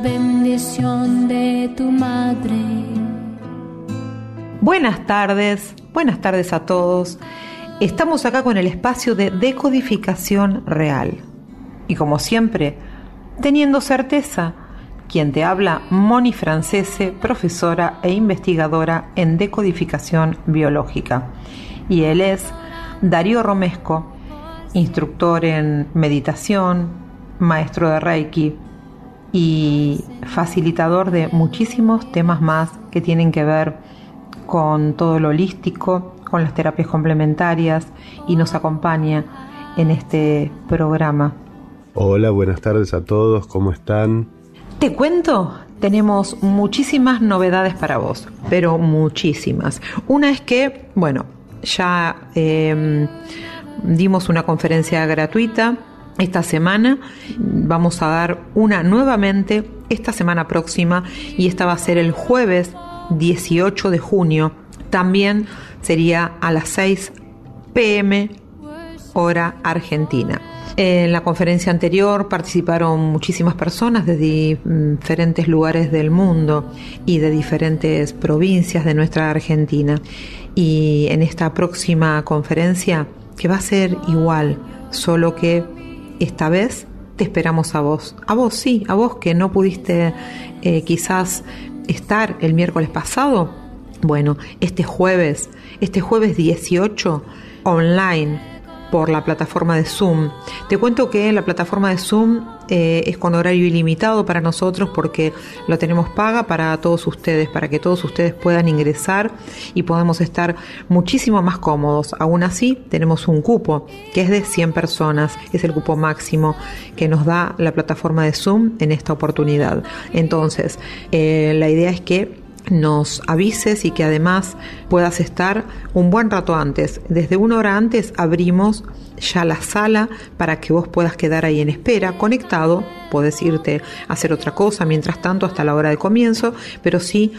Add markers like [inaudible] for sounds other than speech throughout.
bendición de tu madre. Buenas tardes, buenas tardes a todos. Estamos acá con el espacio de decodificación real. Y como siempre, teniendo certeza, quien te habla, Moni Francese, profesora e investigadora en decodificación biológica. Y él es Darío Romesco, instructor en meditación, maestro de Reiki y facilitador de muchísimos temas más que tienen que ver con todo lo holístico, con las terapias complementarias y nos acompaña en este programa. Hola, buenas tardes a todos, ¿cómo están? Te cuento, tenemos muchísimas novedades para vos, pero muchísimas. Una es que, bueno, ya em, dimos una conferencia gratuita esta semana. Vamos a dar una nuevamente esta semana próxima y esta va a ser el jueves 18 de junio. También sería a las 6 pm hora argentina. En la conferencia anterior participaron muchísimas personas de diferentes lugares del mundo y de diferentes provincias de nuestra Argentina. Y en esta próxima conferencia, que va a ser igual, solo que esta vez te esperamos a vos. A vos sí, a vos que no pudiste eh, quizás estar el miércoles pasado. Bueno, este jueves, este jueves 18, online por la plataforma de Zoom. Te cuento que la plataforma de Zoom eh, es con horario ilimitado para nosotros porque lo tenemos paga para todos ustedes, para que todos ustedes puedan ingresar y podamos estar muchísimo más cómodos. Aún así, tenemos un cupo que es de 100 personas, es el cupo máximo que nos da la plataforma de Zoom en esta oportunidad. Entonces, eh, la idea es que nos avises y que además puedas estar un buen rato antes. Desde una hora antes abrimos ya la sala para que vos puedas quedar ahí en espera, conectado, podés irte a hacer otra cosa mientras tanto hasta la hora de comienzo, pero sí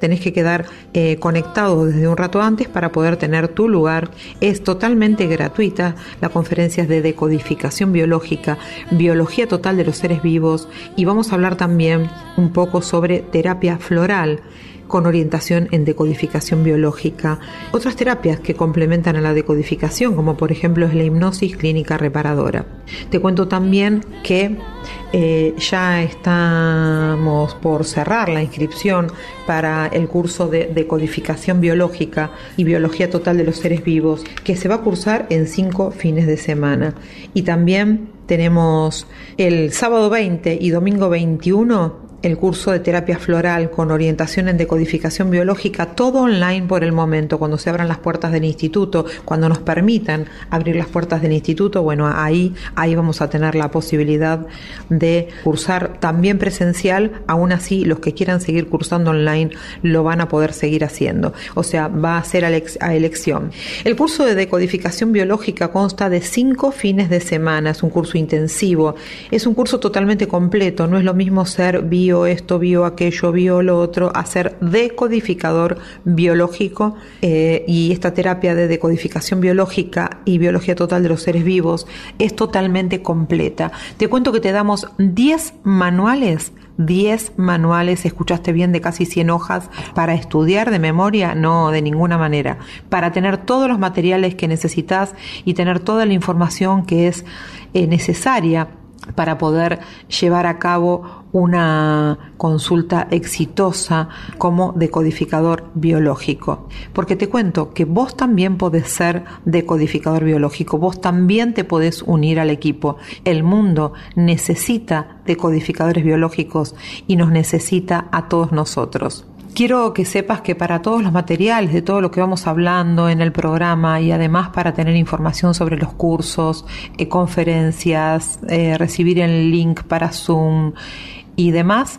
tenés que quedar eh, conectado desde un rato antes para poder tener tu lugar. Es totalmente gratuita, la conferencia es de decodificación biológica, biología total de los seres vivos y vamos a hablar también un poco sobre terapia floral con orientación en decodificación biológica. Otras terapias que complementan a la decodificación, como por ejemplo es la hipnosis clínica reparadora. Te cuento también que eh, ya estamos por cerrar la inscripción para el curso de decodificación biológica y biología total de los seres vivos, que se va a cursar en cinco fines de semana. Y también tenemos el sábado 20 y domingo 21 el curso de terapia floral con orientación en decodificación biológica, todo online por el momento, cuando se abran las puertas del instituto, cuando nos permitan abrir las puertas del instituto, bueno, ahí, ahí vamos a tener la posibilidad de cursar también presencial, aún así los que quieran seguir cursando online lo van a poder seguir haciendo, o sea, va a ser a elección. El curso de decodificación biológica consta de cinco fines de semana, es un curso intensivo, es un curso totalmente completo, no es lo mismo ser esto, vio aquello, vio lo otro, hacer decodificador biológico eh, y esta terapia de decodificación biológica y biología total de los seres vivos es totalmente completa. Te cuento que te damos 10 manuales 10 manuales, escuchaste bien, de casi 100 hojas para estudiar de memoria, no de ninguna manera, para tener todos los materiales que necesitas y tener toda la información que es eh, necesaria para poder llevar a cabo una consulta exitosa como decodificador biológico. Porque te cuento que vos también podés ser decodificador biológico, vos también te podés unir al equipo. El mundo necesita decodificadores biológicos y nos necesita a todos nosotros. Quiero que sepas que para todos los materiales de todo lo que vamos hablando en el programa y además para tener información sobre los cursos, eh, conferencias, eh, recibir el link para Zoom y demás,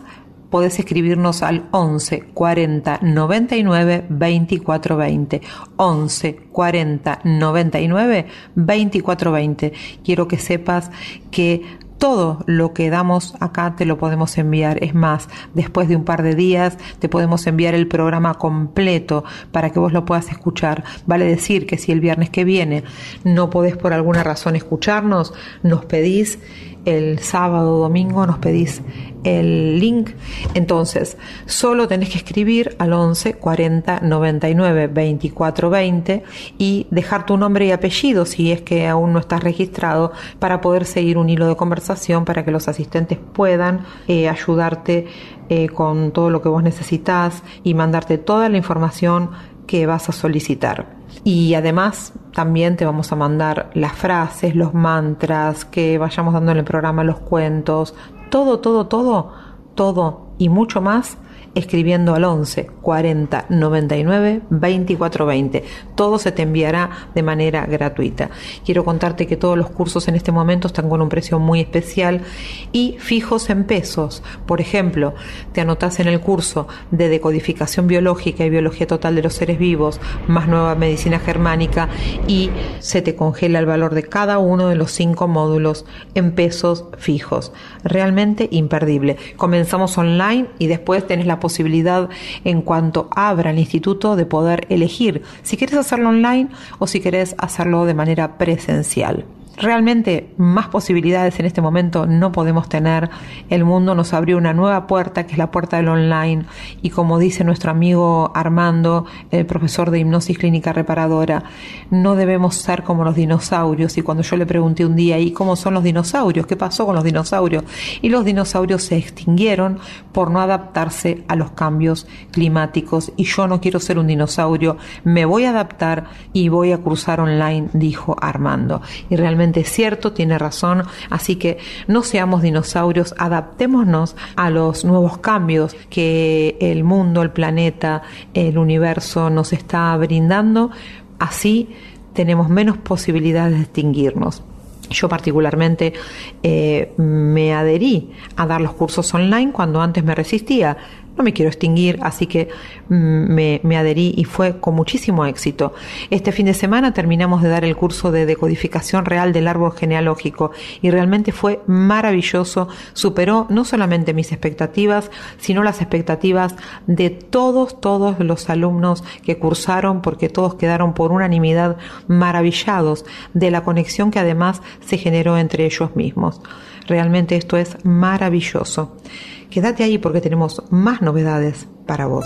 podés escribirnos al 11 40 99 24 20. 11 40 99 24 20. Quiero que sepas que todo lo que damos acá te lo podemos enviar. Es más, después de un par de días te podemos enviar el programa completo para que vos lo puedas escuchar. Vale decir que si el viernes que viene no podés por alguna razón escucharnos, nos pedís el sábado domingo nos pedís el link. Entonces, solo tenés que escribir al 11 40 99 24 20 y dejar tu nombre y apellido si es que aún no estás registrado para poder seguir un hilo de conversación para que los asistentes puedan eh, ayudarte eh, con todo lo que vos necesitas y mandarte toda la información que vas a solicitar. Y además también te vamos a mandar las frases, los mantras que vayamos dando en el programa, los cuentos, todo, todo, todo, todo y mucho más escribiendo al 11 40 99 24 20. Todo se te enviará de manera gratuita. Quiero contarte que todos los cursos en este momento están con un precio muy especial y fijos en pesos. Por ejemplo, te anotas en el curso de decodificación biológica y biología total de los seres vivos, más nueva medicina germánica y se te congela el valor de cada uno de los cinco módulos en pesos fijos. Realmente imperdible. Comenzamos online y después tenés la posibilidad en cuanto abra el instituto de poder elegir si quieres hacerlo online o si quieres hacerlo de manera presencial. Realmente más posibilidades en este momento no podemos tener. El mundo nos abrió una nueva puerta, que es la puerta del online. Y como dice nuestro amigo Armando, el profesor de hipnosis clínica reparadora, no debemos ser como los dinosaurios. Y cuando yo le pregunté un día, ¿y cómo son los dinosaurios? ¿Qué pasó con los dinosaurios? Y los dinosaurios se extinguieron por no adaptarse a los cambios climáticos. Y yo no quiero ser un dinosaurio, me voy a adaptar y voy a cruzar online, dijo Armando. Y realmente es cierto, tiene razón, así que no seamos dinosaurios, adaptémonos a los nuevos cambios que el mundo, el planeta, el universo nos está brindando, así tenemos menos posibilidades de extinguirnos. Yo particularmente eh, me adherí a dar los cursos online cuando antes me resistía no me quiero extinguir, así que mm, me, me, adherí y fue con muchísimo éxito. Este fin de semana terminamos de dar el curso de decodificación real del árbol genealógico y realmente fue maravilloso, superó no solamente mis expectativas, sino las expectativas de todos, todos los alumnos que cursaron, porque todos quedaron por unanimidad maravillados de la conexión que además se generó entre ellos mismos. Realmente esto es maravilloso. Quédate ahí porque tenemos más novedades para vos.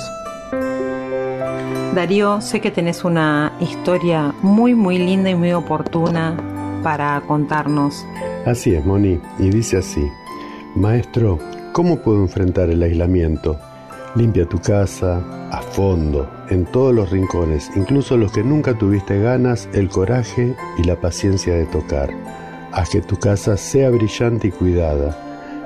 Darío, sé que tenés una historia muy, muy linda y muy oportuna para contarnos. Así es, Moni, y dice así, Maestro, ¿cómo puedo enfrentar el aislamiento? Limpia tu casa a fondo, en todos los rincones, incluso los que nunca tuviste ganas, el coraje y la paciencia de tocar. Haz que tu casa sea brillante y cuidada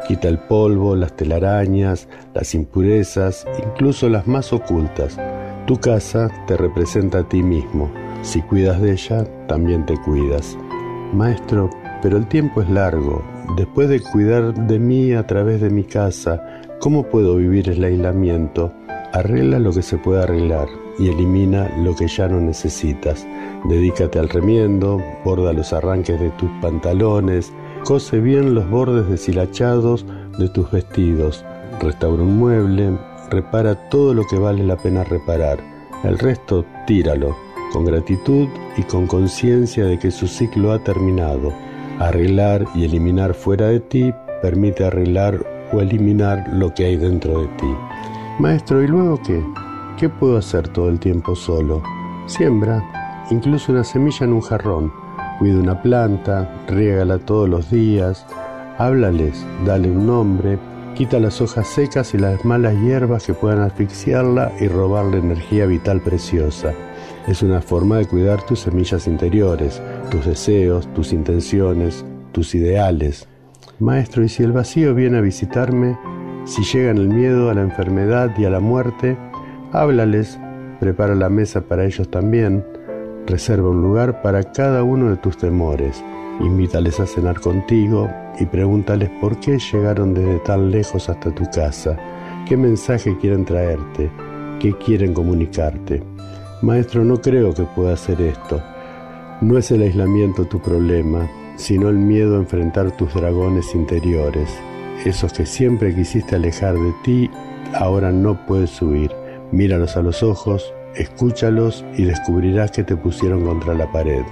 Quita el polvo, las telarañas, las impurezas, incluso las más ocultas. Tu casa te representa a ti mismo. Si cuidas de ella, también te cuidas. Maestro, pero el tiempo es largo. Después de cuidar de mí a través de mi casa, ¿cómo puedo vivir el aislamiento? Arregla lo que se puede arreglar y elimina lo que ya no necesitas. Dedícate al remiendo, borda los arranques de tus pantalones, Cose bien los bordes deshilachados de tus vestidos, restaura un mueble, repara todo lo que vale la pena reparar. El resto tíralo, con gratitud y con conciencia de que su ciclo ha terminado. Arreglar y eliminar fuera de ti permite arreglar o eliminar lo que hay dentro de ti. Maestro, ¿y luego qué? ¿Qué puedo hacer todo el tiempo solo? Siembra, incluso una semilla en un jarrón Cuida una planta, riégala todos los días, háblales, dale un nombre, quita las hojas secas y las malas hierbas que puedan asfixiarla y robarle energía vital preciosa. Es una forma de cuidar tus semillas interiores, tus deseos, tus intenciones, tus ideales. Maestro, ¿y si el vacío viene a visitarme? Si llegan el miedo a la enfermedad y a la muerte, háblales, prepara la mesa para ellos también Reserva un lugar para cada uno de tus temores. Invítales a cenar contigo y pregúntales por qué llegaron desde tan lejos hasta tu casa, qué mensaje quieren traerte, qué quieren comunicarte. Maestro, no creo que pueda hacer esto. No es el aislamiento tu problema, sino el miedo a enfrentar tus dragones interiores, esos que siempre quisiste alejar de ti, ahora no puedes subir. Míralos a los ojos, escúchalos y descubrirás que te pusieron contra la pared.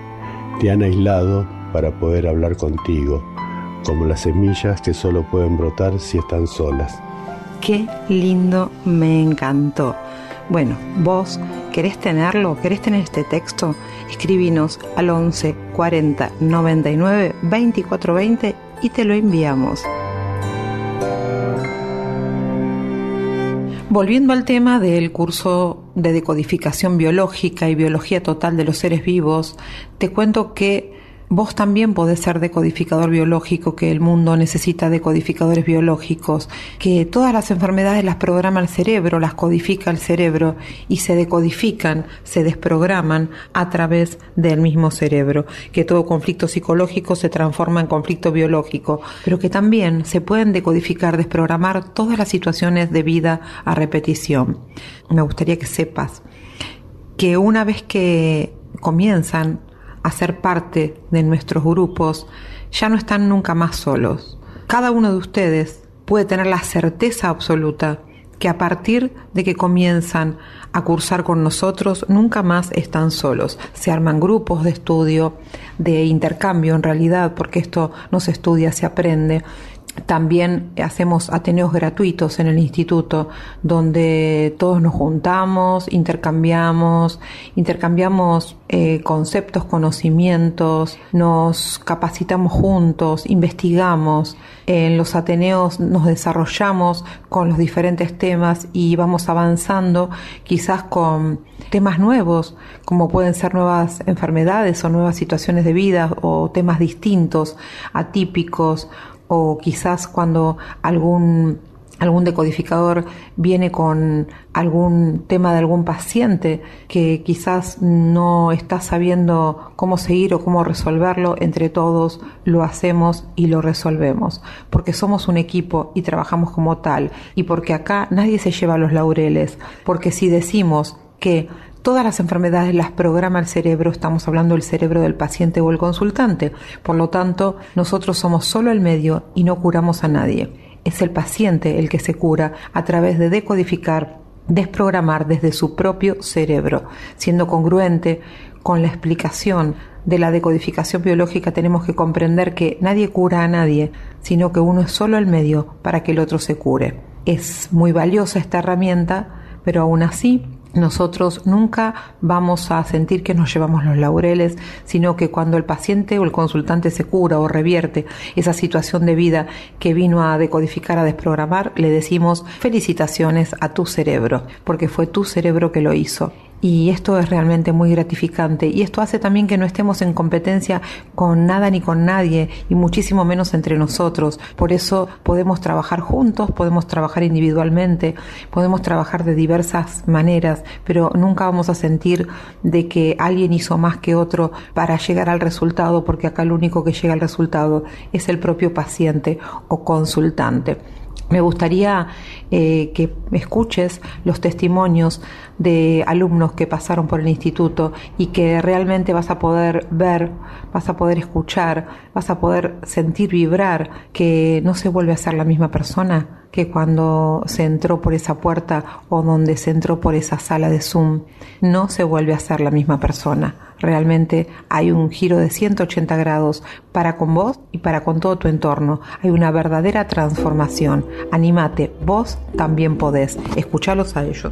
Te han aislado para poder hablar contigo, como las semillas que solo pueden brotar si están solas. Qué lindo, me encantó. Bueno, vos querés tenerlo, querés tener este texto, escribinos al 11 40 99 24 20 y te lo enviamos. Volviendo al tema del curso de decodificación biológica y biología total de los seres vivos, te cuento que Vos también podés ser decodificador biológico, que el mundo necesita decodificadores biológicos, que todas las enfermedades las programa el cerebro, las codifica el cerebro y se decodifican, se desprograman a través del mismo cerebro, que todo conflicto psicológico se transforma en conflicto biológico, pero que también se pueden decodificar, desprogramar todas las situaciones de vida a repetición. Me gustaría que sepas que una vez que comienzan a ser parte de nuestros grupos, ya no están nunca más solos. Cada uno de ustedes puede tener la certeza absoluta que a partir de que comienzan a cursar con nosotros, nunca más están solos. Se arman grupos de estudio, de intercambio en realidad, porque esto no se estudia, se aprende, también hacemos ateneos gratuitos en el instituto donde todos nos juntamos, intercambiamos, intercambiamos eh, conceptos, conocimientos, nos capacitamos juntos, investigamos. En los ateneos nos desarrollamos con los diferentes temas y vamos avanzando quizás con temas nuevos, como pueden ser nuevas enfermedades o nuevas situaciones de vida o temas distintos, atípicos o quizás cuando algún algún decodificador viene con algún tema de algún paciente que quizás no está sabiendo cómo seguir o cómo resolverlo, entre todos lo hacemos y lo resolvemos, porque somos un equipo y trabajamos como tal, y porque acá nadie se lleva los laureles, porque si decimos que Todas las enfermedades las programa el cerebro, estamos hablando del cerebro del paciente o el consultante. Por lo tanto, nosotros somos solo el medio y no curamos a nadie. Es el paciente el que se cura a través de decodificar, desprogramar desde su propio cerebro, siendo congruente con la explicación de la decodificación biológica tenemos que comprender que nadie cura a nadie, sino que uno es solo el medio para que el otro se cure. Es muy valiosa esta herramienta, pero aún así nosotros nunca vamos a sentir que nos llevamos los laureles, sino que cuando el paciente o el consultante se cura o revierte esa situación de vida que vino a decodificar, a desprogramar, le decimos felicitaciones a tu cerebro, porque fue tu cerebro que lo hizo y esto es realmente muy gratificante y esto hace también que no estemos en competencia con nada ni con nadie y muchísimo menos entre nosotros. Por eso podemos trabajar juntos, podemos trabajar individualmente, podemos trabajar de diversas maneras, pero nunca vamos a sentir de que alguien hizo más que otro para llegar al resultado, porque acá el único que llega al resultado es el propio paciente o consultante. Me gustaría eh, que escuches los testimonios de alumnos que pasaron por el instituto y que realmente vas a poder ver, vas a poder escuchar, vas a poder sentir vibrar que no se vuelve a ser la misma persona que cuando se entró por esa puerta o donde se entró por esa sala de Zoom, no se vuelve a ser la misma persona. Realmente hay un giro de 180 grados para con vos y para con todo tu entorno. Hay una verdadera transformación. Anímate, vos también podés. Escuchalos a ellos.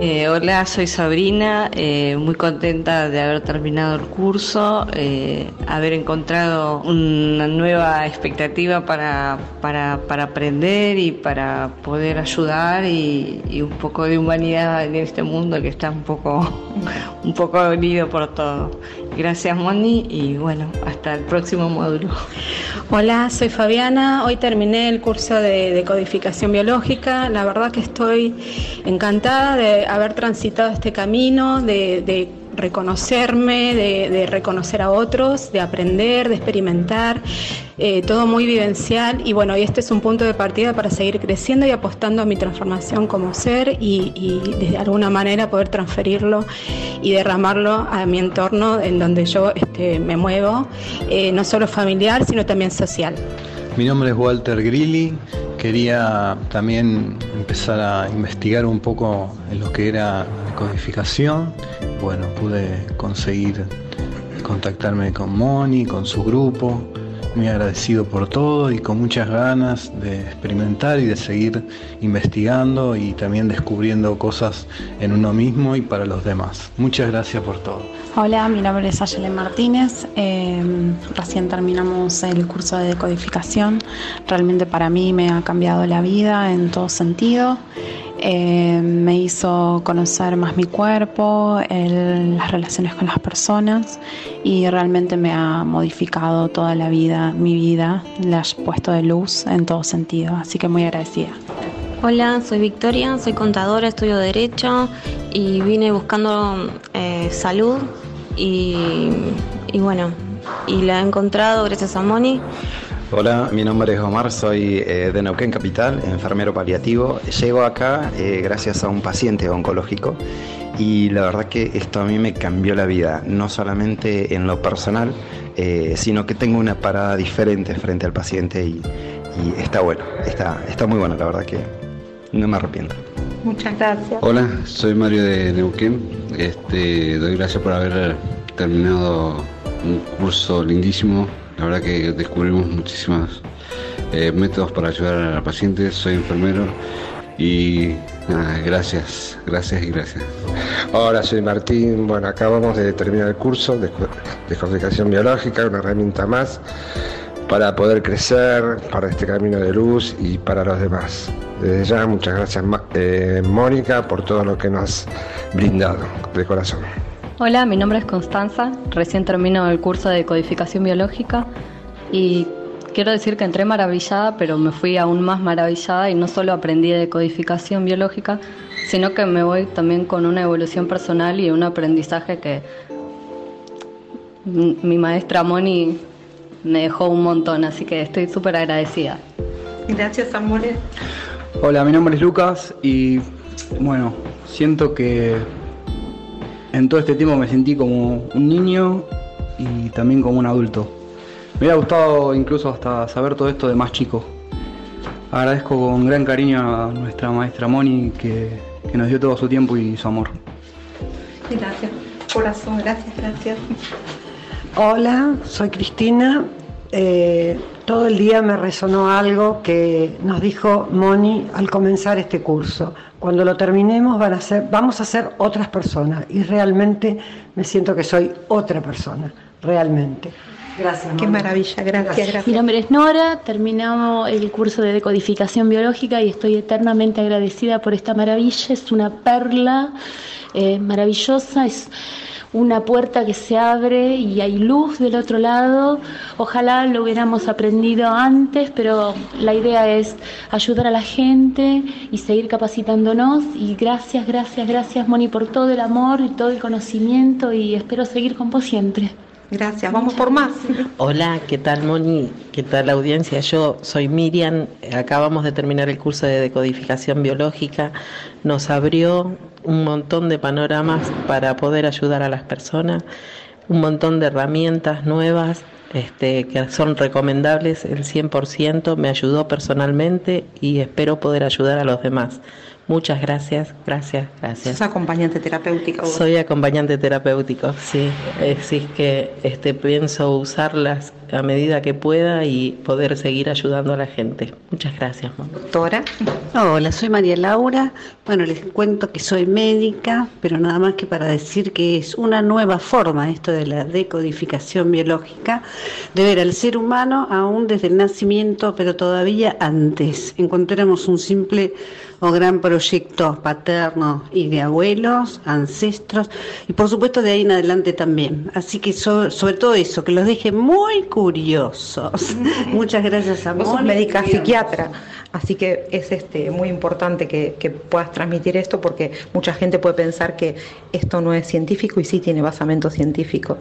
Eh, hola, soy Sabrina, eh, muy contenta de haber terminado el curso, eh, haber encontrado una nueva expectativa para, para, para aprender y para poder ayudar y, un poco de humanidad en este mundo que está un poco, [laughs] un poco unido por todo. Gracias Moni y bueno, hasta el próximo módulo. Hola, soy Fabiana, hoy terminé el curso de, de codificación biológica, la verdad que estoy encantada de haber transitado este camino, de, de reconocerme, de, reconocer a otros, de aprender, de experimentar, eh, todo muy vivencial y bueno, y este es un punto de partida para seguir creciendo y apostando a mi transformación como ser y, de alguna manera poder transferirlo y derramarlo a mi entorno en donde yo este, me muevo, eh, no solo familiar, sino también social. Mi nombre es Walter Grilli. Quería también empezar a investigar un poco en lo que era codificación. Bueno, pude conseguir contactarme con Moni, con su grupo muy agradecido por todo y con muchas ganas de experimentar y de seguir investigando y también descubriendo cosas en uno mismo y para los demás. Muchas gracias por todo. Hola, mi nombre es Ayelen Martínez. Eh, recién terminamos el curso de decodificación. Realmente para mí me ha cambiado la vida en todo sentido. Eh, me hizo conocer más mi cuerpo, las relaciones con las personas y realmente me ha modificado toda la vida, mi vida, la ha puesto de luz en todo sentido, así que muy agradecida. Hola, soy Victoria, soy contadora, estudio Derecho y vine buscando eh, salud y, y bueno, y la he encontrado gracias a Moni Hola, mi nombre es Omar, soy eh, de Neuquén Capital, enfermero paliativo. Llego acá eh, gracias a un paciente oncológico y la verdad que esto a mí me cambió la vida, no solamente en lo personal, eh, sino que tengo una parada diferente frente al paciente y, está bueno, está, está muy bueno, la verdad que no me arrepiento. Muchas gracias. Hola, soy Mario de Neuquén. Este, doy gracias por haber terminado un curso lindísimo la verdad que descubrimos muchísimos eh, métodos para ayudar a la paciente. Soy enfermero y gracias, gracias y gracias. Hola, soy Martín. Bueno, acabamos de terminar el curso de descodificación biológica, una herramienta más para poder crecer, para este camino de luz y para los demás. Desde ya, muchas gracias, eh, Mónica, por todo lo que nos has brindado de corazón. Hola, mi nombre es Constanza, recién termino el curso de codificación biológica y quiero decir que entré maravillada, pero me fui aún más maravillada y no solo aprendí de codificación biológica, sino que me voy también con una evolución personal y un aprendizaje que mi maestra Moni me dejó un montón, así que estoy súper agradecida. Gracias, amores. Hola, mi nombre es Lucas y bueno, siento que en todo este tiempo me sentí como un niño y también como un adulto. Me hubiera gustado incluso hasta saber todo esto de más chico. Agradezco con gran cariño a nuestra maestra Moni que, nos dio todo su tiempo y su amor. Gracias, corazón, gracias, gracias. Hola, soy Cristina. Eh, todo el día me resonó algo que nos dijo Moni al comenzar este curso. Cuando lo terminemos van a ser, vamos a ser otras personas y realmente me siento que soy otra persona, realmente. Gracias. Qué maravilla, gracias, gracias, Mi nombre es Nora, terminamos el curso de decodificación biológica y estoy eternamente agradecida por esta maravilla. Es una perla eh, maravillosa, es una puerta que se abre y hay luz del otro lado. Ojalá lo hubiéramos aprendido antes, pero la idea es ayudar a la gente y seguir capacitándonos. Y gracias, gracias, gracias Moni por todo el amor y todo el conocimiento y espero seguir con vos siempre. Gracias, vamos por más. Hola, ¿qué tal Moni? ¿Qué tal la audiencia? Yo soy Miriam, acabamos de terminar el curso de decodificación biológica, nos abrió un montón de panoramas para poder ayudar a las personas, un montón de herramientas nuevas este, que son recomendables el 100%, me ayudó personalmente y espero poder ayudar a los demás. Muchas gracias, gracias, gracias. ¿Sos acompañante terapéutico? Soy acompañante terapéutico, sí. Así que este, pienso usarlas a medida que pueda y poder seguir ayudando a la gente. Muchas gracias. Doctora. Hola, soy María Laura. Bueno, les cuento que soy médica, pero nada más que para decir que es una nueva forma esto de la decodificación biológica de ver al ser humano aún desde el nacimiento, pero todavía antes. Encontramos un simple o gran proyecto paterno y de abuelos, ancestros y por supuesto de ahí en adelante también. Así que sobre todo eso, que los deje muy curiosos. [laughs] Muchas gracias a Vos sos médica psiquiatra, así que es este muy importante que, que puedas transmitir esto porque mucha gente puede pensar que esto no es científico y sí tiene basamento científico.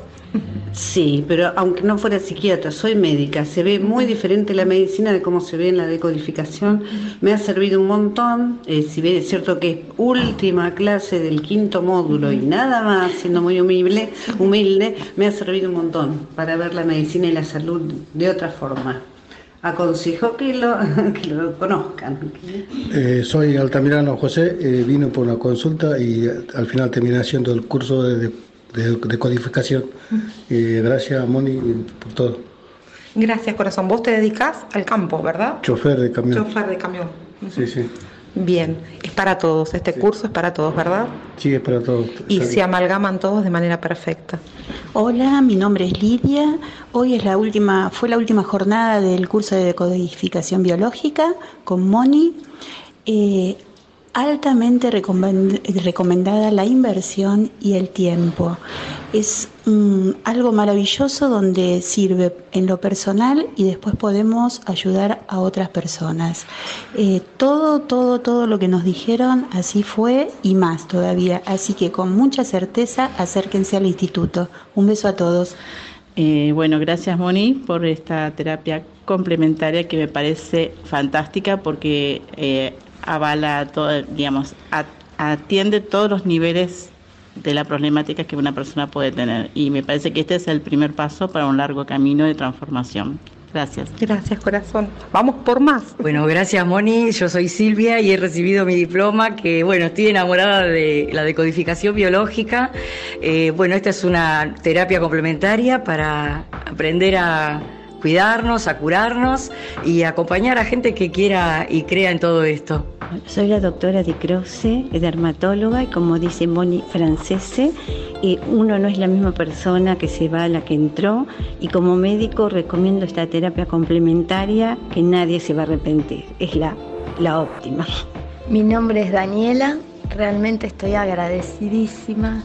Sí, pero aunque no fuera psiquiatra, soy médica, se ve muy diferente la medicina de cómo se ve en la decodificación. Me ha servido un montón, eh, si bien es cierto que es última clase del quinto módulo y nada más, siendo muy humilde, humilde, me ha servido un montón para ver la medicina y la salud de otra forma. Aconsejo que lo, [laughs] que lo conozcan. Eh, soy Altamirano José, eh, vino por una consulta y al final terminé haciendo el curso de, de- de codificación. Eh, gracias, Moni, por todo. Gracias, corazón. Vos te dedicás al campo, ¿verdad? Chofer de camión. Chofer de camión. Sí, sí. Bien, es para todos. Este curso es para todos, ¿verdad? Sí, es para todos. Y se amalgaman todos de manera perfecta. Hola, mi nombre es Lidia. Hoy es la última, fue la última jornada del curso de decodificación biológica con Moni. Eh, altamente recomend- recomendada la inversión y el tiempo. Es mm, algo maravilloso donde sirve en lo personal y después podemos ayudar a otras personas. Eh, todo, todo, todo lo que nos dijeron así fue y más todavía. Así que con mucha certeza acérquense al instituto. Un beso a todos. Eh, bueno, gracias Moni por esta terapia complementaria que me parece fantástica porque eh, avala todo, digamos, atiende todos los niveles de la problemática que una persona puede tener y me parece que este es el primer paso para un largo camino de transformación. Gracias. Gracias, corazón. Vamos por más. Bueno, gracias Moni, yo soy Silvia y he recibido mi diploma, que bueno, estoy enamorada de la decodificación biológica. Eh, bueno, esta es una terapia complementaria para aprender a cuidarnos, a curarnos y acompañar a gente que quiera y crea en todo esto. Soy la doctora Di Croce, dermatóloga, y como dice Moni Francese, eh, uno no es la misma persona que se va a la que entró, y como médico recomiendo esta terapia complementaria que nadie se va a arrepentir, es la, la óptima. Mi nombre es Daniela, realmente estoy agradecidísima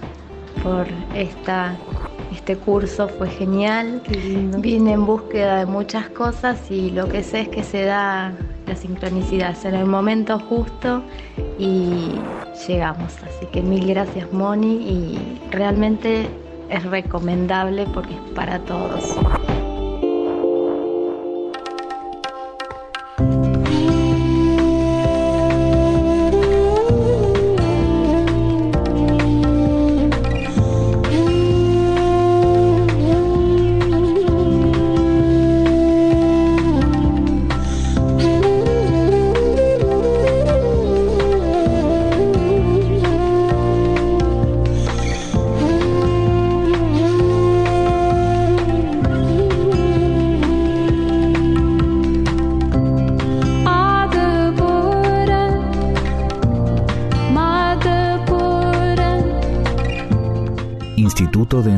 por esta, este curso, fue genial. Vine en búsqueda de muchas cosas y lo que sé es que se da la sincronicidad, en el momento justo y llegamos. Así que mil gracias Moni y realmente es recomendable porque es para todos.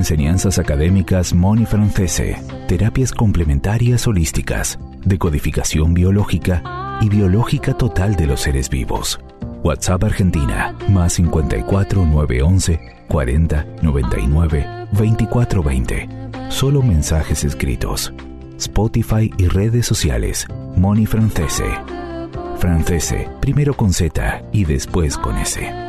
Enseñanzas Académicas Moni Francese. Terapias complementarias holísticas, decodificación biológica y biológica total de los seres vivos. WhatsApp Argentina, más 54 911 40 99 24 20. Solo mensajes escritos. Spotify y redes sociales. Moni Francese. Francese, primero con Z y después con S.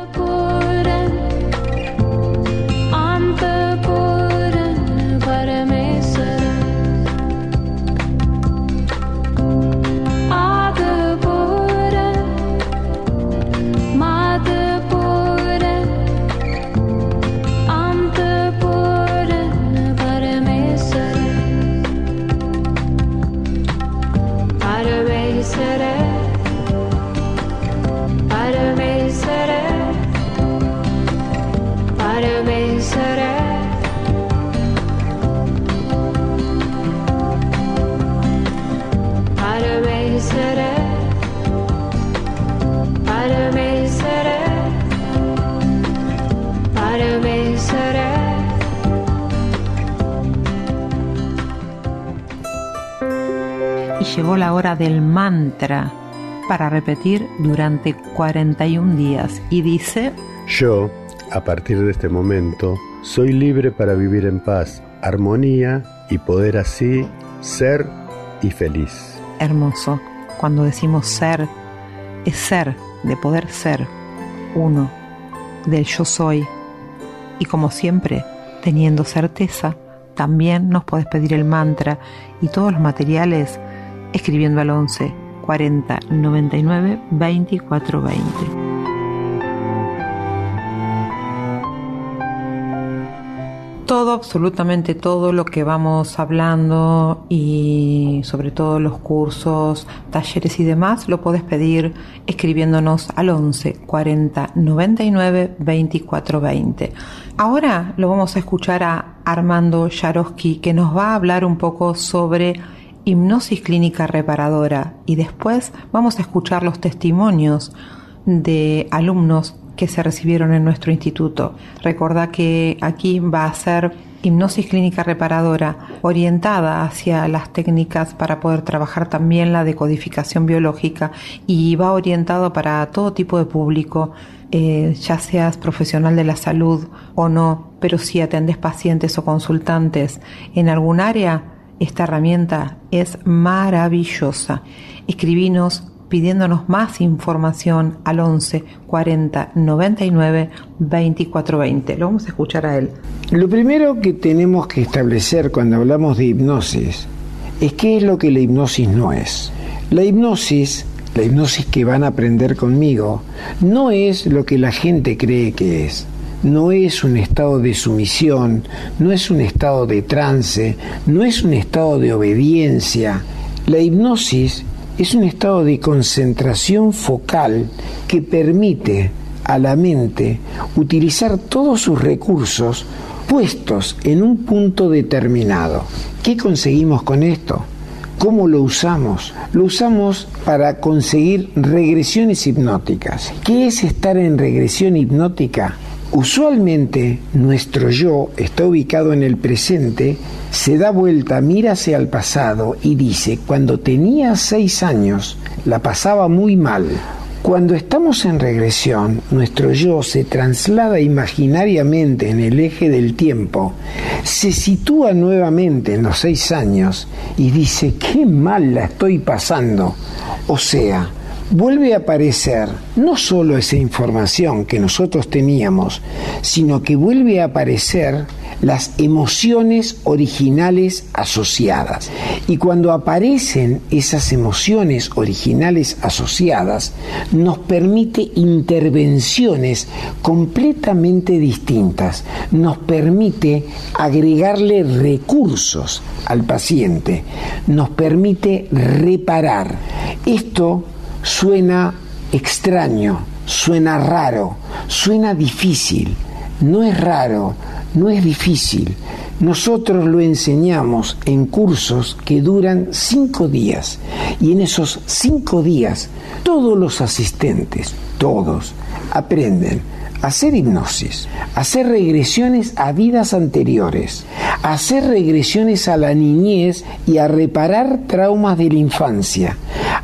Y llegó la hora del mantra para repetir durante 41 días. Y dice, Yo, a partir de este momento, soy libre para vivir en paz, armonía y poder así ser y feliz. Hermoso. Cuando decimos ser, es ser, de poder ser uno, del yo soy. Y como siempre, teniendo certeza, también nos podés pedir el mantra y todos los materiales escribiendo al 11 40 99 24 20. todo, absolutamente todo lo que vamos hablando y sobre todo los cursos, talleres y demás, lo puedes pedir escribiéndonos al 11 40 99 24 20. Ahora lo vamos a escuchar a Armando Yarosky que nos va a hablar un poco sobre hipnosis clínica reparadora y después vamos a escuchar los testimonios de alumnos que se recibieron en nuestro instituto. Recordá que aquí va a ser hipnosis clínica reparadora orientada hacia las técnicas para poder trabajar también la decodificación biológica y va orientado para todo tipo de público, eh, ya seas profesional de la salud o no, pero si atendes pacientes o consultantes en algún área, esta herramienta es maravillosa. Escribinos pidiéndonos más información al 11 40 99 24 20. Lo vamos a escuchar a él. Lo primero que tenemos que establecer cuando hablamos de hipnosis es qué es lo que la hipnosis no es. La hipnosis, la hipnosis que van a aprender conmigo, no es lo que la gente cree que es. No es un estado de sumisión, no es un estado de trance, no es un estado de obediencia. La hipnosis es un estado de concentración focal que permite a la mente utilizar todos sus recursos puestos en un punto determinado. ¿Qué conseguimos con esto? ¿Cómo lo usamos? Lo usamos para conseguir regresiones hipnóticas. ¿Qué es estar en regresión hipnótica? Usualmente nuestro yo está ubicado en el presente, se da vuelta, mira hacia el pasado y dice, cuando tenía seis años la pasaba muy mal. Cuando estamos en regresión, nuestro yo se traslada imaginariamente en el eje del tiempo, se sitúa nuevamente en los seis años y dice, qué mal la estoy pasando. O sea, vuelve a aparecer no solo esa información que nosotros teníamos, sino que vuelve a aparecer las emociones originales asociadas. Y cuando aparecen esas emociones originales asociadas, nos permite intervenciones completamente distintas, nos permite agregarle recursos al paciente, nos permite reparar. Esto suena extraño, suena raro, suena difícil. No es raro, no es difícil. Nosotros lo enseñamos en cursos que duran cinco días y en esos cinco días todos los asistentes, todos, aprenden a hacer hipnosis, a hacer regresiones a vidas anteriores, a hacer regresiones a la niñez y a reparar traumas de la infancia.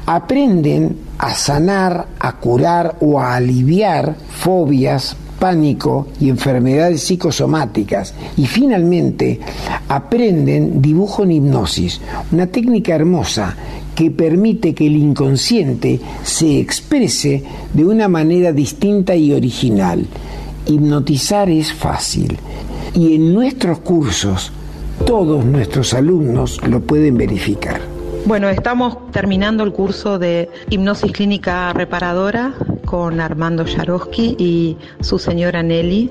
Aprenden a sanar, a curar o a aliviar fobias, pánico y enfermedades psicosomáticas. Y finalmente aprenden dibujo en hipnosis, una técnica hermosa que permite que el inconsciente se exprese de una manera distinta y original. Hipnotizar es fácil y en nuestros cursos todos nuestros alumnos lo pueden verificar. Bueno, estamos terminando el curso de hipnosis clínica reparadora con Armando Yarosky y su señora Nelly.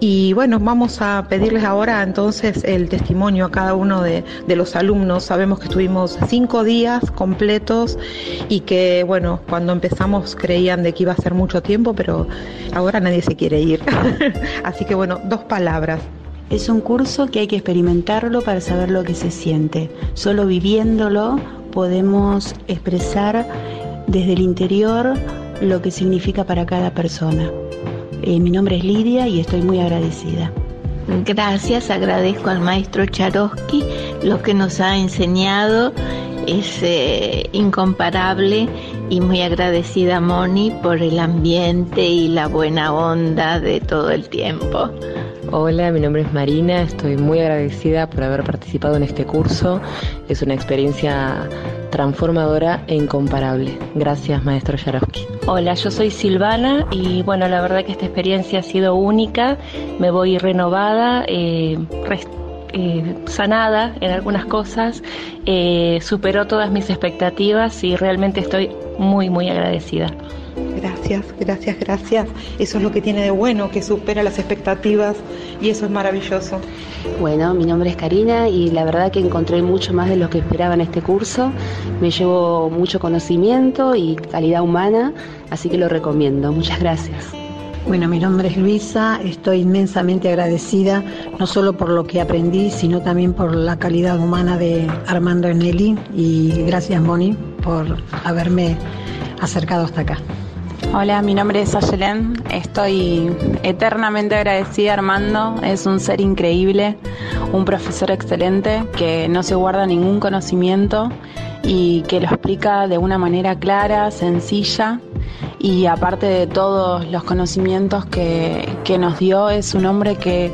Y bueno, vamos a pedirles ahora entonces el testimonio a cada uno de, de, los alumnos. Sabemos que estuvimos cinco días completos y que bueno, cuando empezamos creían de que iba a ser mucho tiempo, pero ahora nadie se quiere ir. [laughs] Así que bueno, dos palabras. Es un curso que hay que experimentarlo para saber lo que se siente. Solo viviéndolo podemos expresar desde el interior lo que significa para cada persona. Eh, mi nombre es Lidia y estoy muy agradecida. Gracias, agradezco al maestro Charosky lo que nos ha enseñado es eh, incomparable y muy agradecida Moni por el ambiente y la buena onda de todo el tiempo. Hola, mi nombre es Marina, estoy muy agradecida por haber participado en este curso. Es una experiencia transformadora e incomparable. Gracias, maestro Jarowski. Hola, yo soy Silvana y bueno, la verdad que esta experiencia ha sido única. Me voy renovada, eh, eh, sanada en algunas cosas, eh, superó todas mis expectativas y realmente estoy muy, muy agradecida. Gracias, gracias, gracias. Eso es lo que tiene de bueno, que supera las expectativas y eso es maravilloso. Bueno, mi nombre es Karina y la verdad que encontré mucho más de lo que esperaba en este curso. Me llevo mucho conocimiento y calidad humana, así que lo recomiendo. Muchas gracias. Bueno, mi nombre es Luisa, estoy inmensamente agradecida, no solo por lo que aprendí, sino también por la calidad humana de Armando Enelli y gracias Moni por haberme acercado hasta acá. Hola, mi nombre es Ayelen. Estoy eternamente agradecida Armando. Es un ser increíble, un profesor excelente que no se guarda ningún conocimiento y que lo explica de una manera clara, sencilla y aparte de todos los conocimientos que, nos dio, es un hombre que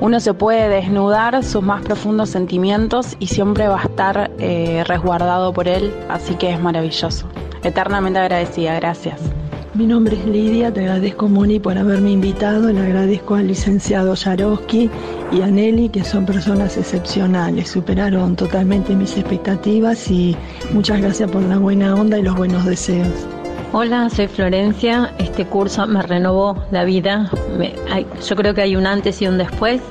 uno se puede desnudar sus más profundos sentimientos y siempre va a estar eh, resguardado por él, así que es maravilloso. Eternamente agradecida, gracias. Mi nombre es Lidia, te agradezco Moni por haberme invitado, le agradezco al licenciado Yaroski y a Nelly, que son personas excepcionales, superaron totalmente mis expectativas y muchas gracias por la buena onda y los buenos deseos. Hola, soy Florencia. Este curso me renovó la vida. yo creo que hay un antes y un después.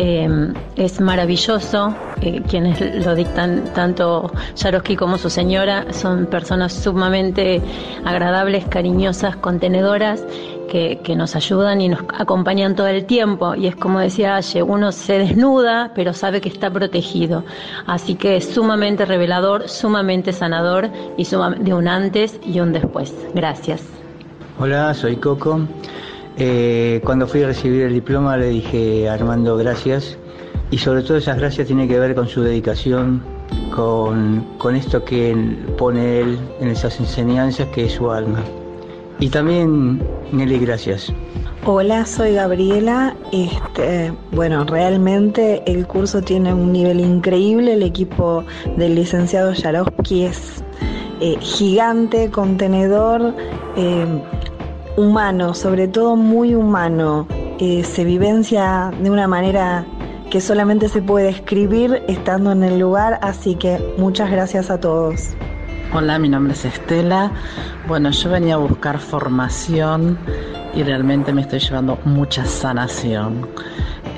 Em, es maravilloso. Eh, quienes lo dictan, tanto Yaroski como su señora, son personas sumamente agradables, cariñosas, contenedoras, que, nos ayudan y nos acompañan todo el tiempo. Y es como decía Aye, uno se desnuda, pero sabe que está protegido. Así que es sumamente revelador, sumamente sanador y de un antes y un después. Gracias. Hola, soy Coco. Eh, cuando fui a recibir el diploma le dije Armando gracias y sobre todo esas gracias tienen que ver con su dedicación, con, con esto que pone él en esas enseñanzas que es su alma. Y también Nelly, gracias. Hola, soy Gabriela. Este, bueno, realmente el curso tiene un nivel increíble. El equipo del licenciado Yarowski es eh, gigante, contenedor. Eh, humano, sobre todo muy humano. Se vivencia de una manera que solamente se puede escribir estando en el lugar, así que muchas gracias a todos. Hola, mi nombre es Estela. Bueno, yo venía a buscar formación y realmente me estoy llevando mucha sanación.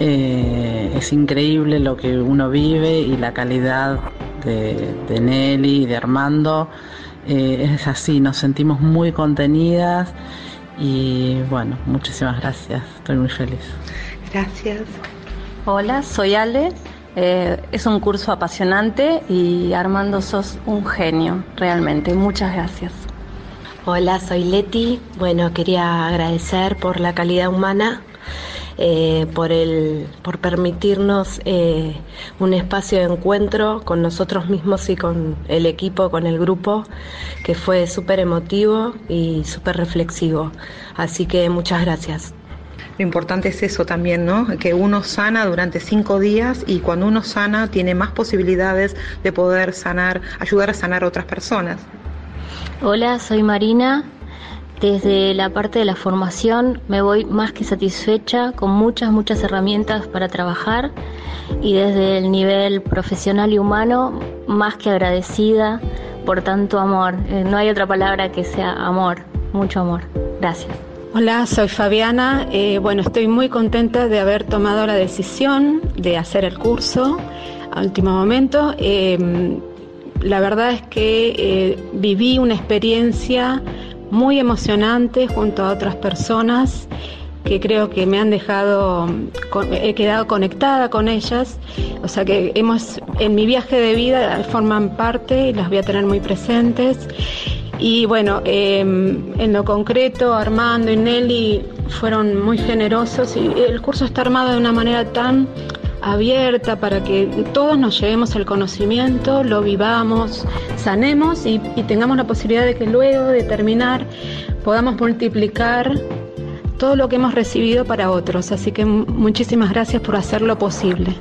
Eh, es increíble lo que uno vive y la calidad de, Nelly y de Armando. Eh, es así, nos sentimos muy contenidas y bueno, muchísimas gracias, estoy muy feliz. Gracias. Hola, soy Ale. Eh, es un curso apasionante y Armando sos un genio, realmente. Muchas gracias. Hola, soy Leti. Bueno, quería agradecer por la calidad humana eh, por, el, por permitirnos eh, un espacio de encuentro con nosotros mismos y con el equipo, con el grupo, que fue súper emotivo y súper reflexivo. Así que muchas gracias. Lo importante es eso también, ¿no? Que uno sana durante cinco días y cuando uno sana tiene más posibilidades de poder sanar, ayudar a sanar a otras personas. Hola, soy Marina. Desde la parte de la formación me voy más que satisfecha, con muchas, muchas herramientas para trabajar y desde el nivel profesional y humano más que agradecida por tanto amor. Eh, no hay otra palabra que sea amor, mucho amor. Gracias. Hola, soy Fabiana. Eh, bueno, estoy muy contenta de haber tomado la decisión de hacer el curso a último momento. Eh, la verdad es que viví una experiencia muy emocionante junto a otras personas que creo que me han dejado, he quedado conectada con ellas, o sea que hemos, en mi viaje de vida forman parte y las voy a tener muy presentes. Y bueno, em, en lo concreto, Armando y Nelly fueron muy generosos y el curso está armado de una manera tan abierta para que todos nos llevemos el conocimiento, lo vivamos, sanemos y, tengamos la posibilidad de que luego de terminar podamos multiplicar todo lo que hemos recibido para otros. Así que muchísimas gracias por hacerlo posible.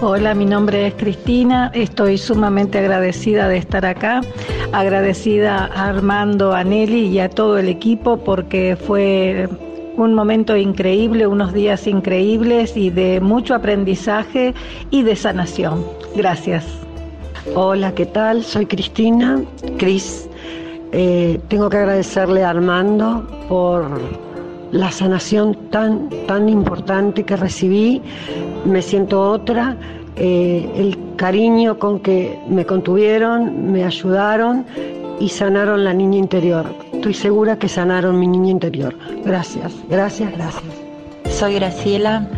Hola, mi nombre es Cristina, estoy sumamente agradecida de estar acá, agradecida a Armando, a Nelly y a todo el equipo porque fue un momento increíble, unos días increíbles y de mucho aprendizaje y de sanación. Gracias. Hola, ¿qué tal? Soy Cristina, Cris. Eh, tengo que agradecerle a Armando por la sanación tan, tan importante que recibí, me siento otra, eh, el cariño con que me contuvieron, me ayudaron y sanaron la niña interior. Estoy segura que sanaron mi niña interior. Gracias, gracias, gracias. Soy Graciela.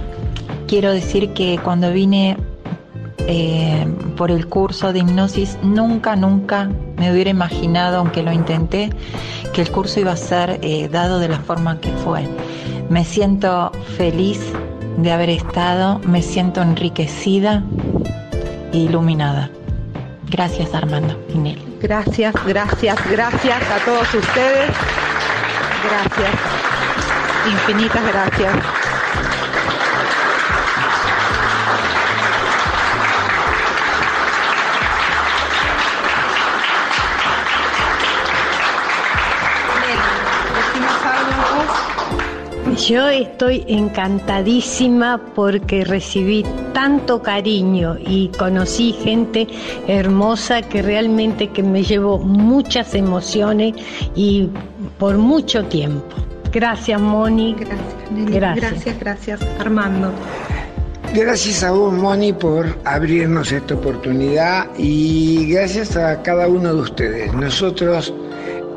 Quiero decir que cuando vine eh, por el curso de hipnosis, nunca, nunca me hubiera imaginado, aunque lo intenté, que el curso iba a ser eh, dado de la forma que fue. Me siento feliz de haber estado, me siento enriquecida e iluminada. Gracias Armando Pinel. Gracias, gracias, gracias a todos ustedes. Gracias. Infinitas gracias. Yo estoy encantadísima porque recibí tanto cariño y conocí gente hermosa que realmente que me llevó muchas emociones y por mucho tiempo. Gracias Moni. Gracias, gracias. Gracias, gracias Armando. Gracias a vos, Moni, por abrirnos esta oportunidad y gracias a cada uno de ustedes. Nosotros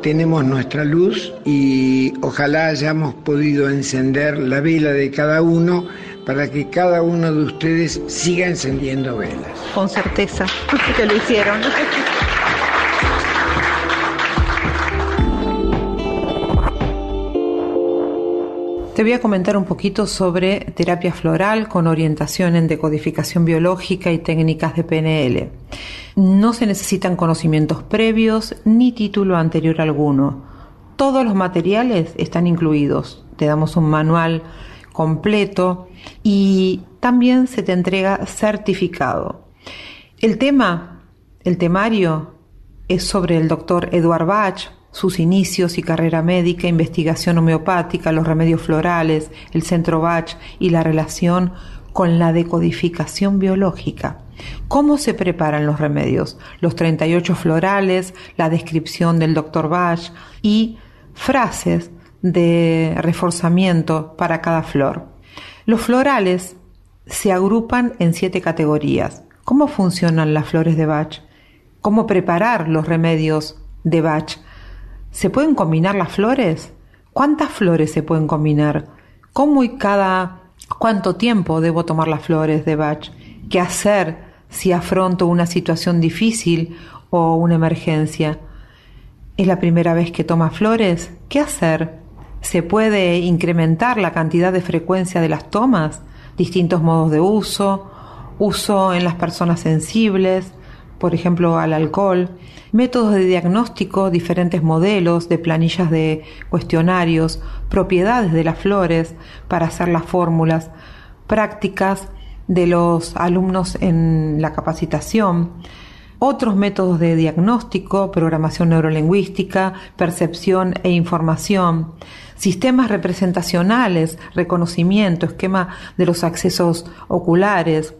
tenemos nuestra luz y ojalá hayamos podido encender la vela de cada uno para que cada uno de ustedes siga encendiendo velas. Con certeza que lo hicieron. [laughs] Te voy a comentar un poquito sobre terapia floral con orientación en decodificación biológica y técnicas de PNL. No se necesitan conocimientos previos ni título anterior alguno. Todos los materiales están incluidos. Te damos un manual completo y también se te entrega certificado. El tema, el temario, es sobre el doctor Eduard Bach, sus inicios y carrera médica, investigación homeopática, los remedios florales, el centro Bach y la relación con la decodificación biológica. ¿Cómo se preparan los remedios? Los 38 florales, la descripción del doctor Bach y frases de reforzamiento para cada flor. Los florales se agrupan en siete categorías. ¿Cómo funcionan las flores de Bach? ¿Cómo preparar los remedios de Bach? ¿Se pueden combinar las flores? ¿Cuántas flores se pueden combinar? ¿Cómo y cada cuánto tiempo debo tomar las flores de Bach? ¿Qué hacer si afronto una situación difícil o una emergencia? ¿Es la primera vez que toma flores? ¿Qué hacer? ¿Se puede incrementar la cantidad de frecuencia de las tomas? Distintos modos de uso, uso en las personas sensibles, por ejemplo al alcohol, métodos de diagnóstico, diferentes modelos de planillas de cuestionarios, propiedades de las flores para hacer las fórmulas, prácticas de los alumnos en la capacitación, otros métodos de diagnóstico, programación neurolingüística, percepción e información, sistemas representacionales, reconocimiento, esquema de los accesos oculares,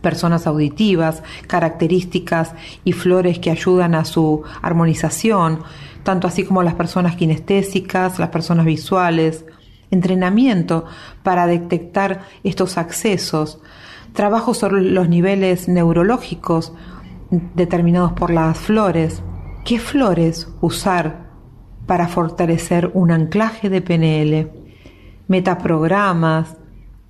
personas auditivas, características y flores que ayudan a su armonización, tanto así como las personas kinestésicas, las personas visuales, entrenamiento para detectar estos accesos, trabajo sobre los niveles neurológicos determinados por las flores, qué flores usar para fortalecer un anclaje de PNL, metaprogramas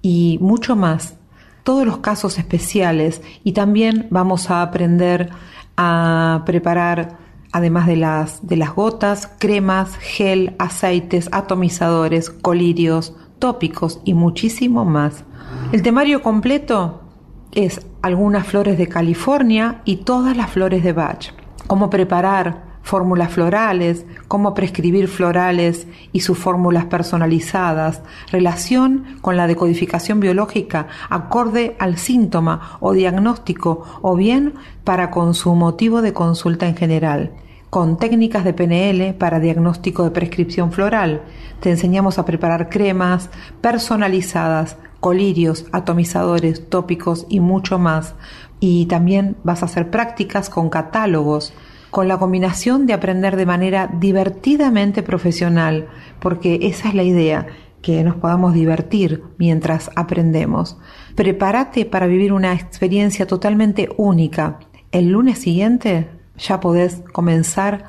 y mucho más todos los casos especiales y también vamos a aprender a preparar, además de las, de las gotas, cremas, gel, aceites, atomizadores, colirios, tópicos y muchísimo más. El temario completo es algunas flores de California y todas las flores de Bach. Cómo preparar fórmulas florales, cómo prescribir florales y sus fórmulas personalizadas, relación con la decodificación biológica acorde al síntoma o diagnóstico o bien para con su motivo de consulta en general con técnicas de PNL para diagnóstico de prescripción floral. Te enseñamos a preparar cremas personalizadas, colirios, atomizadores, tópicos y mucho más. Y también vas a hacer prácticas con catálogos, con la combinación de aprender de manera divertidamente profesional, porque esa es la idea, que nos podamos divertir mientras aprendemos. Prepárate para vivir una experiencia totalmente única. El lunes siguiente ya podés comenzar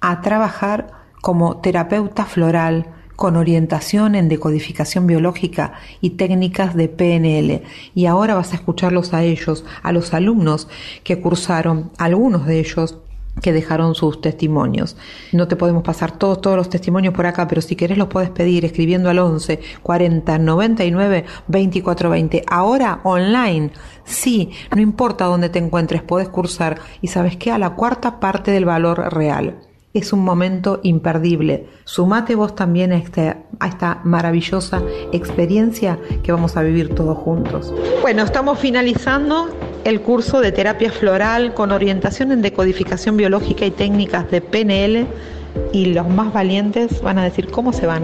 a trabajar como terapeuta floral con orientación en decodificación biológica y técnicas de PNL. Y ahora vas a escucharlos a ellos, a los alumnos que cursaron, algunos de ellos que dejaron sus testimonios. No te podemos pasar todos, todos los testimonios por acá, pero si querés los puedes pedir escribiendo al 11 40 99 24 20. Ahora online. Sí, no importa dónde te encuentres, puedes cursar y sabes que a la cuarta parte del valor real. Es un momento imperdible. Sumate vos también a, este, a esta maravillosa experiencia que vamos a vivir todos juntos. Bueno, estamos finalizando el curso de terapia floral con orientación en decodificación biológica y técnicas de PNL y los más valientes van a decir cómo se van.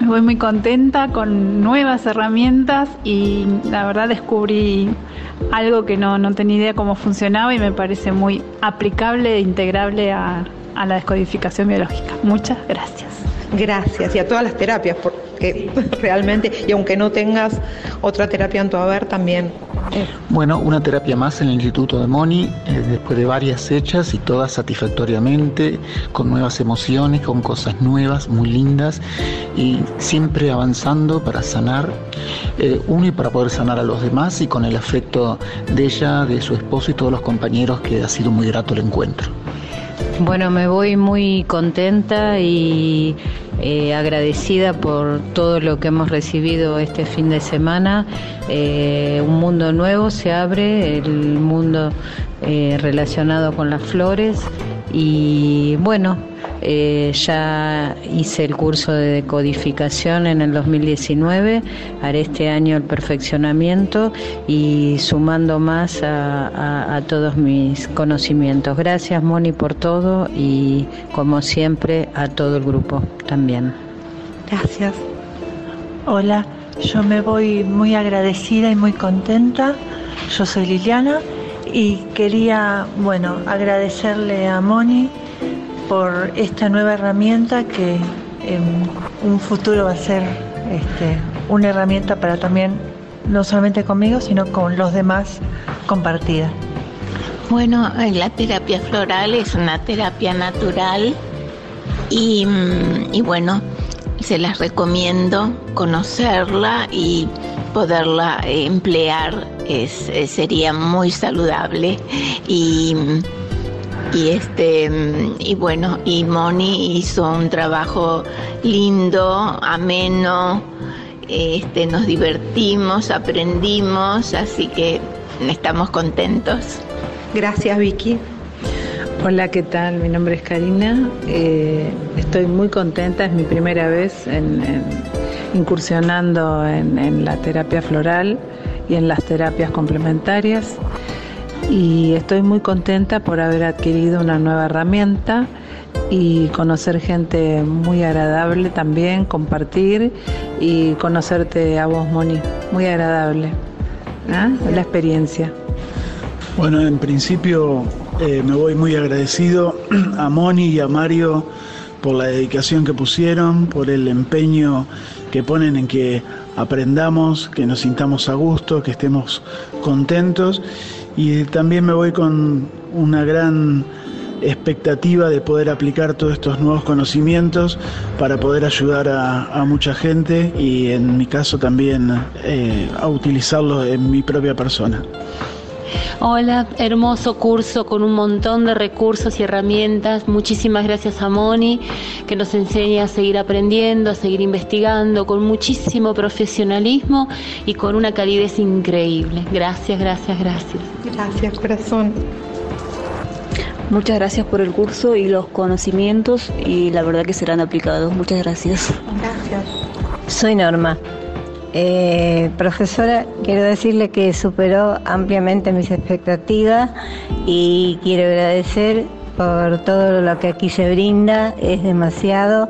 Me voy muy contenta con nuevas herramientas y la verdad descubrí algo que no, no tenía idea cómo funcionaba y me parece muy aplicable e integrable a, a la descodificación biológica. Muchas gracias. Gracias y a todas las terapias, porque [laughs] realmente, y aunque no tengas otra terapia en tu haber, también. Bueno, una terapia más en el Instituto de Moni, eh, después de varias hechas y todas satisfactoriamente, con nuevas emociones, con cosas nuevas, muy lindas, y siempre avanzando para sanar eh, uno y para poder sanar a los demás, y con el afecto de ella, de su esposo y todos los compañeros, que ha sido muy grato el encuentro. Bueno, me voy muy contenta y eh, agradecida por todo lo que hemos recibido este fin de semana. Eh, un mundo nuevo se abre, el mundo eh, relacionado con las flores y bueno, eh, ya hice el curso de decodificación en el 2019, haré este año el perfeccionamiento y sumando más a, a todos mis conocimientos. Gracias Moni por todo y como siempre a todo el grupo también. Gracias. Hola, yo me voy muy agradecida y muy contenta. Yo soy Liliana y quería, bueno, agradecerle a Moni por esta nueva herramienta que en un futuro va a ser este, una herramienta para también, no solamente conmigo, sino con los demás compartida. Bueno, eh, la terapia floral es una terapia natural y, mm, y bueno, se las recomiendo conocerla y poderla emplear es, sería muy saludable y y este y bueno y Moni hizo un trabajo lindo ameno este nos divertimos aprendimos así que estamos contentos gracias Vicky Hola, ¿qué tal? Mi nombre es Karina. Eh, estoy muy contenta, es mi primera vez en, en, incursionando en, en, la terapia floral y en las terapias complementarias y estoy muy contenta por haber adquirido una nueva herramienta y conocer gente muy agradable también, compartir y conocerte a vos, Moni, muy agradable ¿eh? la experiencia. Bueno, en principio eh, me voy muy agradecido [clears throat] a Moni y a Mario por la dedicación que pusieron, por el empeño que ponen en que aprendamos, que nos sintamos a gusto, que estemos contentos y también me voy con una gran expectativa de poder aplicar todos estos nuevos conocimientos para poder ayudar a, mucha gente y en mi caso también eh, a utilizarlos en mi propia persona. Hola, hermoso curso con un montón de recursos y herramientas. Muchísimas gracias a Moni, que nos enseña a seguir aprendiendo, a seguir investigando con muchísimo profesionalismo y con una calidez increíble. Gracias, gracias, gracias. Gracias, corazón. Muchas gracias por el curso y los conocimientos y la verdad que serán aplicados. Muchas gracias. Gracias. Soy Norma. Eh, profesora, quiero decirle que superó ampliamente mis expectativas y quiero agradecer por todo lo que aquí se brinda. Es demasiado.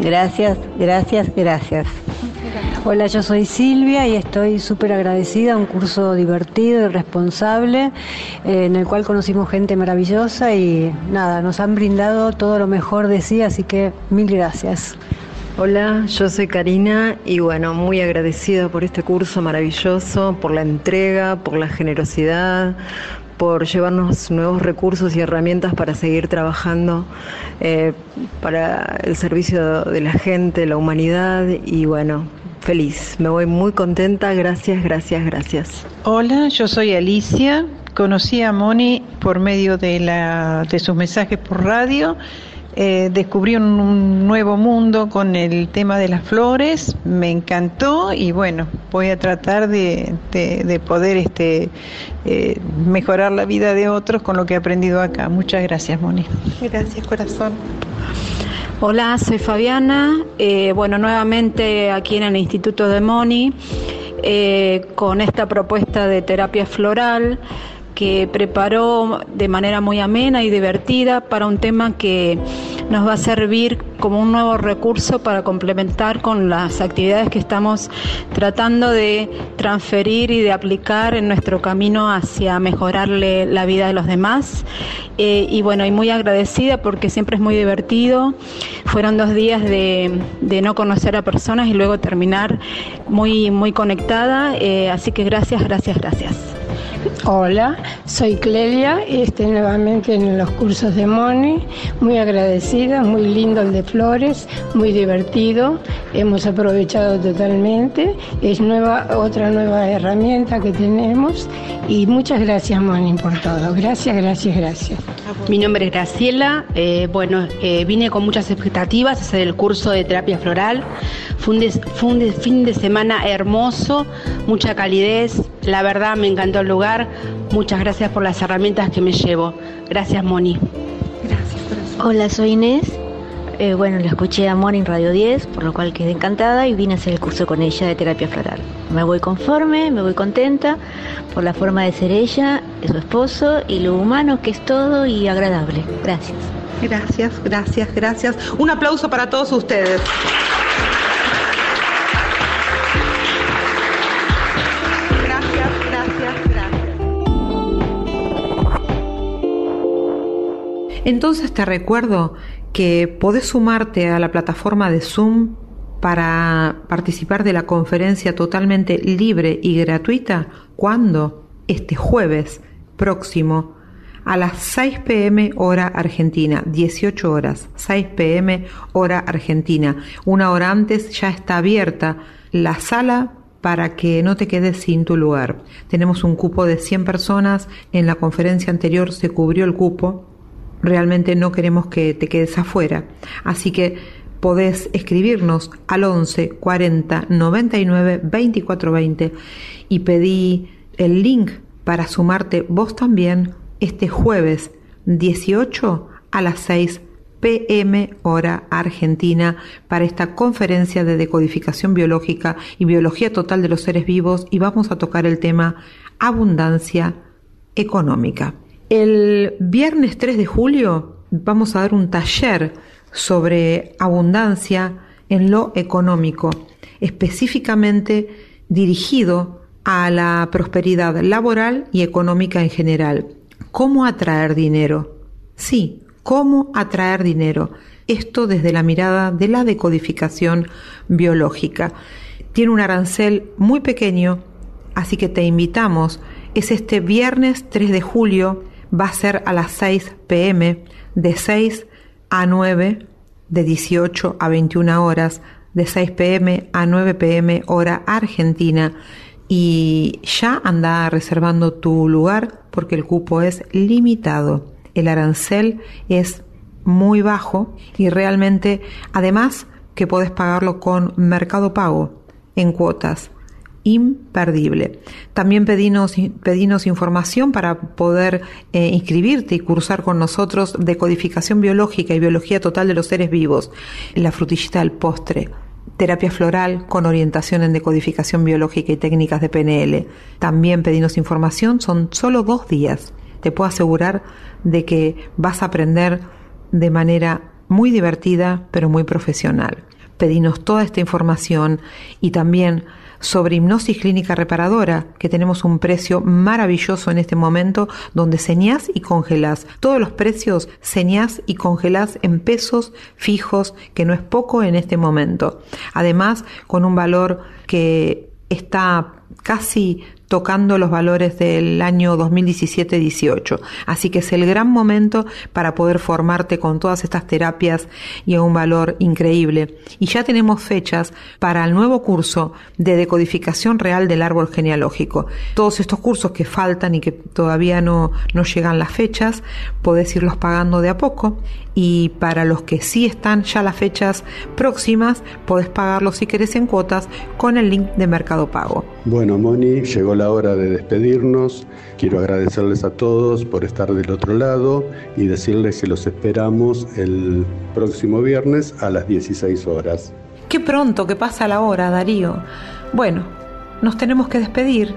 Gracias, gracias, gracias. Hola, yo soy Silvia y estoy súper agradecida, un curso divertido y responsable eh, en el cual conocimos gente maravillosa y nada, nos han brindado todo lo mejor de sí, así que mil gracias. Hola, yo soy Karina y bueno, muy agradecida por este curso maravilloso, por la entrega, por la generosidad, por llevarnos nuevos recursos y herramientas para seguir trabajando eh, para el servicio de la gente, la humanidad y bueno, feliz. Me voy muy contenta, gracias, gracias, gracias. Hola, yo soy Alicia. Conocí a Moni por medio de, la, de sus mensajes por radio eh, descubrí un, nuevo mundo con el tema de las flores, me encantó y bueno, voy a tratar de, poder este, eh, mejorar la vida de otros con lo que he aprendido acá. Muchas gracias, Moni. Gracias, corazón. Hola, soy Fabiana. Eh, bueno, nuevamente aquí en el Instituto de Moni, con esta propuesta de terapia floral que preparó de manera muy amena y divertida para un tema que nos va a servir como un nuevo recurso para complementar con las actividades que estamos tratando de transferir y de aplicar en nuestro camino hacia mejorarle la vida de los demás. Eh, y bueno, y muy agradecida porque siempre es muy divertido. Fueron dos días de, no conocer a personas y luego terminar muy, muy conectada. Eh, así que gracias, gracias, gracias. Hola, soy Clelia y estoy nuevamente en los cursos de Moni. Muy agradecida, muy lindo el de flores, muy divertido. Hemos aprovechado totalmente. Es nueva, otra nueva herramienta que tenemos. Y muchas gracias, Moni, por todo. Gracias, gracias, gracias. Mi nombre es Graciela. Eh, bueno, eh, vine con muchas expectativas a hacer el curso de terapia floral. Fue un, fin de semana hermoso, mucha calidez. La verdad me encantó el lugar. Muchas gracias por las herramientas que me llevo. Gracias, Moni. Gracias, Hola, soy Inés. Eh, bueno, la escuché a Moni en Radio 10, por lo cual quedé encantada y vine a hacer el curso con ella de terapia floral. Me voy conforme, me voy contenta por la forma de ser ella, de su esposo y lo humano que es todo y agradable. Gracias. Gracias, gracias, gracias. Un aplauso para todos ustedes. Entonces te recuerdo que podés sumarte a la plataforma de Zoom para participar de la conferencia totalmente libre y gratuita cuando este jueves próximo a las 6 pm hora argentina, 18 horas, 6 pm hora argentina. Una hora antes ya está abierta la sala para que no te quedes sin tu lugar. Tenemos un cupo de 100 personas, en la conferencia anterior se cubrió el cupo, realmente no queremos que te quedes afuera. Así que podés escribirnos al 11 40 99 24 20 y pedí el link para sumarte vos también este jueves 18 a las 6 pm hora argentina para esta conferencia de decodificación biológica y biología total de los seres vivos y vamos a tocar el tema abundancia económica. El viernes 3 de julio vamos a dar un taller sobre abundancia en lo económico, específicamente dirigido a la prosperidad laboral y económica en general. ¿Cómo atraer dinero? Sí, cómo atraer dinero. Esto desde la mirada de la decodificación biológica. Tiene un arancel muy pequeño, así que te invitamos. Es este viernes 3 de julio va a ser a las 6 pm, de 6 a 9, de 18 a 21 horas, de 6 pm a 9 pm hora argentina. Y ya anda reservando tu lugar porque el cupo es limitado. El arancel es muy bajo y realmente además que puedes pagarlo con mercado pago en cuotas imperdible. También pedinos, información para poder eh, inscribirte y cursar con nosotros decodificación biológica y biología total de los seres vivos, la frutillita del postre, terapia floral con orientación en decodificación biológica y técnicas de PNL. También pedinos información, son solo dos días. Te puedo asegurar de que vas a aprender de manera muy divertida, pero muy profesional. Pedinos toda esta información y también sobre hipnosis clínica reparadora, que tenemos un precio maravilloso en este momento donde señás y congelás. Todos los precios señás y congelás en pesos fijos, que no es poco en este momento. Además, con un valor que está casi tocando los valores del año 2017-18. Así que es el gran momento para poder formarte con todas estas terapias y a un valor increíble. Y ya tenemos fechas para el nuevo curso de decodificación real del árbol genealógico. Todos estos cursos que faltan y que todavía no, no llegan las fechas, podés irlos pagando de a poco y para los que sí están ya las fechas próximas, podés pagarlos si querés en cuotas con el link de Mercado Pago. Bueno, Moni, llegó la hora de despedirnos. Quiero agradecerles a todos por estar del otro lado y decirles que los esperamos el próximo viernes a las 16 horas. Qué pronto que pasa la hora, Darío. Bueno, nos tenemos que despedir.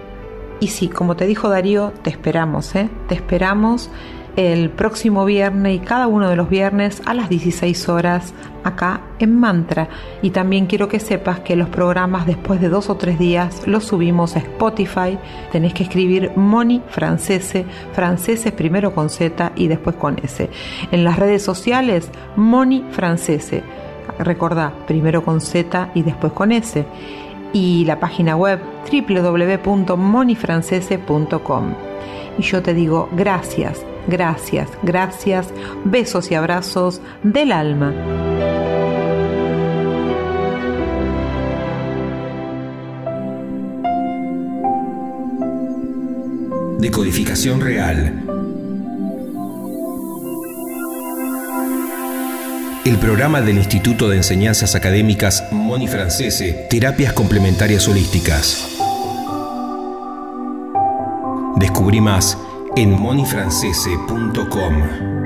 Y sí, como te dijo Darío, te esperamos, ¿eh? Te esperamos el próximo viernes y cada uno de los viernes a las 16 horas acá en Mantra. Y también quiero que sepas que los programas después de dos o tres días los subimos a Spotify. Tenés que escribir Moni Francese, Francese primero con Z y después con S. En las redes sociales, Moni Francese. Recordá, primero con Z y después con S. Y la página web www.monifrancese.com. Y yo te digo gracias Gracias, gracias, besos y abrazos del alma. Decodificación real. El programa del Instituto de Enseñanzas Académicas Moni Francese, Terapias Complementarias Holísticas. Descubrí más en monifrancese.com.